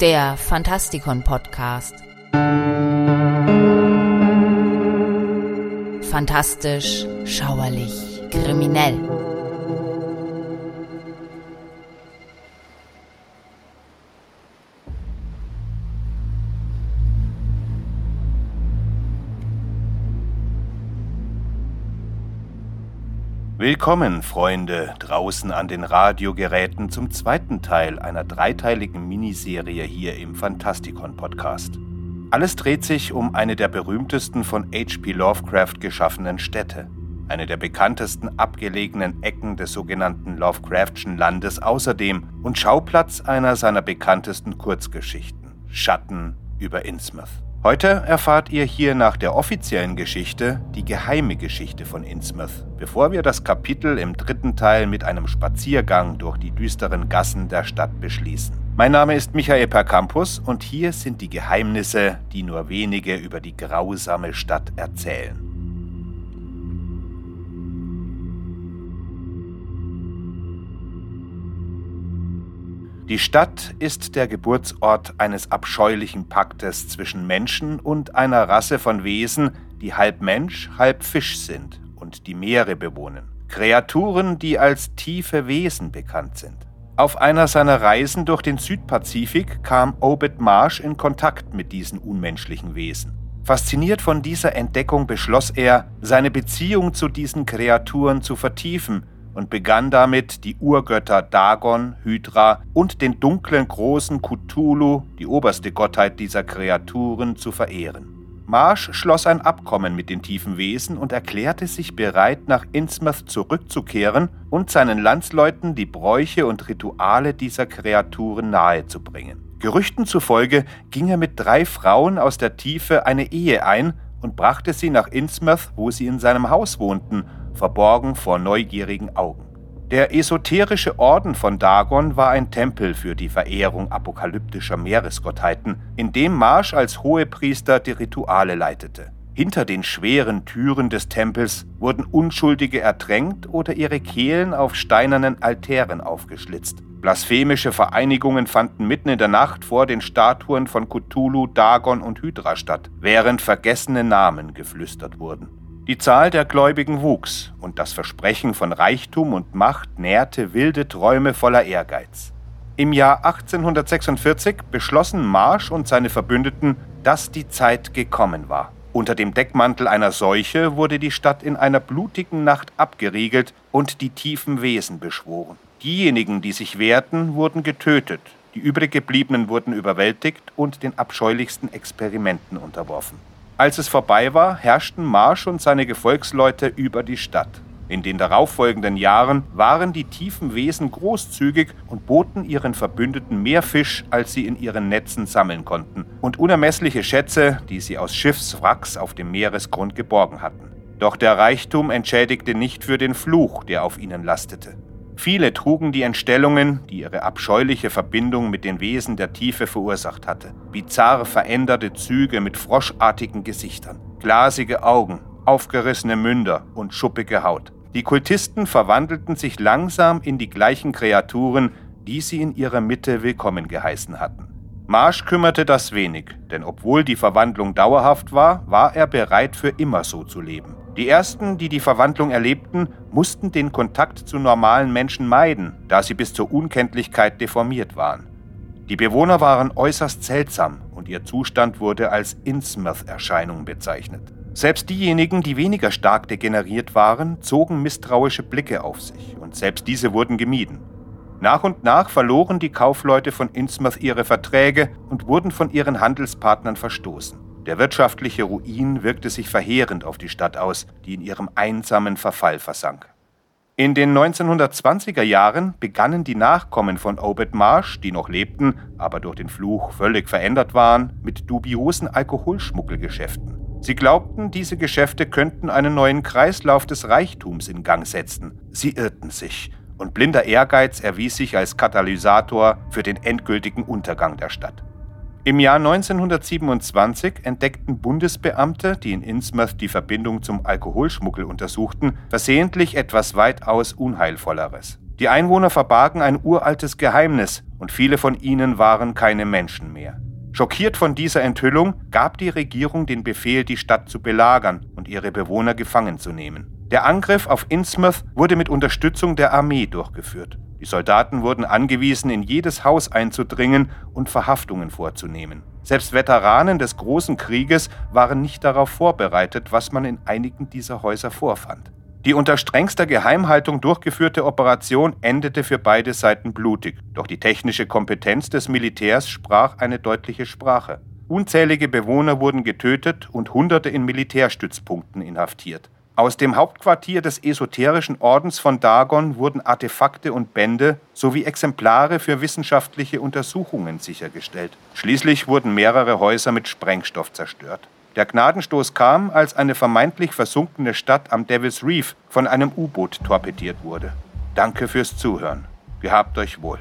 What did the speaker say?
Der Fantastikon Podcast. Fantastisch, schauerlich, kriminell. Willkommen, Freunde, draußen an den Radiogeräten zum zweiten Teil einer dreiteiligen Miniserie hier im Fantastikon Podcast. Alles dreht sich um eine der berühmtesten von H.P. Lovecraft geschaffenen Städte, eine der bekanntesten abgelegenen Ecken des sogenannten Lovecraftschen Landes außerdem und Schauplatz einer seiner bekanntesten Kurzgeschichten, Schatten über Innsmouth. Heute erfahrt ihr hier nach der offiziellen Geschichte die geheime Geschichte von Innsmouth, bevor wir das Kapitel im dritten Teil mit einem Spaziergang durch die düsteren Gassen der Stadt beschließen. Mein Name ist Michael Percampus und hier sind die Geheimnisse, die nur wenige über die grausame Stadt erzählen. Die Stadt ist der Geburtsort eines abscheulichen Paktes zwischen Menschen und einer Rasse von Wesen, die halb Mensch, halb Fisch sind und die Meere bewohnen. Kreaturen, die als tiefe Wesen bekannt sind. Auf einer seiner Reisen durch den Südpazifik kam Obed Marsh in Kontakt mit diesen unmenschlichen Wesen. Fasziniert von dieser Entdeckung beschloss er, seine Beziehung zu diesen Kreaturen zu vertiefen und begann damit, die Urgötter Dagon, Hydra und den dunklen großen Cthulhu, die oberste Gottheit dieser Kreaturen, zu verehren. Marsh schloss ein Abkommen mit den tiefen Wesen und erklärte sich bereit, nach Innsmouth zurückzukehren und seinen Landsleuten die Bräuche und Rituale dieser Kreaturen nahezubringen. Gerüchten zufolge ging er mit drei Frauen aus der Tiefe eine Ehe ein und brachte sie nach Innsmouth, wo sie in seinem Haus wohnten verborgen vor neugierigen Augen. Der esoterische Orden von Dagon war ein Tempel für die Verehrung apokalyptischer Meeresgottheiten, in dem Marsch als Hohepriester die Rituale leitete. Hinter den schweren Türen des Tempels wurden Unschuldige ertränkt oder ihre Kehlen auf steinernen Altären aufgeschlitzt. Blasphemische Vereinigungen fanden mitten in der Nacht vor den Statuen von Cthulhu, Dagon und Hydra statt, während vergessene Namen geflüstert wurden. Die Zahl der Gläubigen wuchs und das Versprechen von Reichtum und Macht nährte wilde Träume voller Ehrgeiz. Im Jahr 1846 beschlossen Marsch und seine Verbündeten, dass die Zeit gekommen war. Unter dem Deckmantel einer Seuche wurde die Stadt in einer blutigen Nacht abgeriegelt und die tiefen Wesen beschworen. Diejenigen, die sich wehrten, wurden getötet, die übrig gebliebenen wurden überwältigt und den abscheulichsten Experimenten unterworfen. Als es vorbei war, herrschten Marsch und seine Gefolgsleute über die Stadt. In den darauffolgenden Jahren waren die tiefen Wesen großzügig und boten ihren Verbündeten mehr Fisch, als sie in ihren Netzen sammeln konnten, und unermessliche Schätze, die sie aus Schiffswracks auf dem Meeresgrund geborgen hatten. Doch der Reichtum entschädigte nicht für den Fluch, der auf ihnen lastete. Viele trugen die Entstellungen, die ihre abscheuliche Verbindung mit den Wesen der Tiefe verursacht hatte. Bizarr veränderte Züge mit froschartigen Gesichtern, glasige Augen, aufgerissene Münder und schuppige Haut. Die Kultisten verwandelten sich langsam in die gleichen Kreaturen, die sie in ihrer Mitte willkommen geheißen hatten. Marsch kümmerte das wenig, denn obwohl die Verwandlung dauerhaft war, war er bereit für immer so zu leben. Die ersten, die die Verwandlung erlebten, mussten den Kontakt zu normalen Menschen meiden, da sie bis zur Unkenntlichkeit deformiert waren. Die Bewohner waren äußerst seltsam und ihr Zustand wurde als Innsmouth-Erscheinung bezeichnet. Selbst diejenigen, die weniger stark degeneriert waren, zogen misstrauische Blicke auf sich und selbst diese wurden gemieden. Nach und nach verloren die Kaufleute von Innsmouth ihre Verträge und wurden von ihren Handelspartnern verstoßen. Der wirtschaftliche Ruin wirkte sich verheerend auf die Stadt aus, die in ihrem einsamen Verfall versank. In den 1920er Jahren begannen die Nachkommen von Obed Marsh, die noch lebten, aber durch den Fluch völlig verändert waren, mit dubiosen Alkoholschmuggelgeschäften. Sie glaubten, diese Geschäfte könnten einen neuen Kreislauf des Reichtums in Gang setzen. Sie irrten sich, und blinder Ehrgeiz erwies sich als Katalysator für den endgültigen Untergang der Stadt. Im Jahr 1927 entdeckten Bundesbeamte, die in Innsmouth die Verbindung zum Alkoholschmuggel untersuchten, versehentlich etwas weitaus Unheilvolleres. Die Einwohner verbargen ein uraltes Geheimnis und viele von ihnen waren keine Menschen mehr. Schockiert von dieser Enthüllung gab die Regierung den Befehl, die Stadt zu belagern und ihre Bewohner gefangen zu nehmen. Der Angriff auf Innsmouth wurde mit Unterstützung der Armee durchgeführt. Die Soldaten wurden angewiesen, in jedes Haus einzudringen und Verhaftungen vorzunehmen. Selbst Veteranen des Großen Krieges waren nicht darauf vorbereitet, was man in einigen dieser Häuser vorfand. Die unter strengster Geheimhaltung durchgeführte Operation endete für beide Seiten blutig, doch die technische Kompetenz des Militärs sprach eine deutliche Sprache. Unzählige Bewohner wurden getötet und Hunderte in Militärstützpunkten inhaftiert. Aus dem Hauptquartier des esoterischen Ordens von Dagon wurden Artefakte und Bände sowie Exemplare für wissenschaftliche Untersuchungen sichergestellt. Schließlich wurden mehrere Häuser mit Sprengstoff zerstört. Der Gnadenstoß kam, als eine vermeintlich versunkene Stadt am Devil's Reef von einem U-Boot torpediert wurde. Danke fürs Zuhören. Gehabt euch wohl.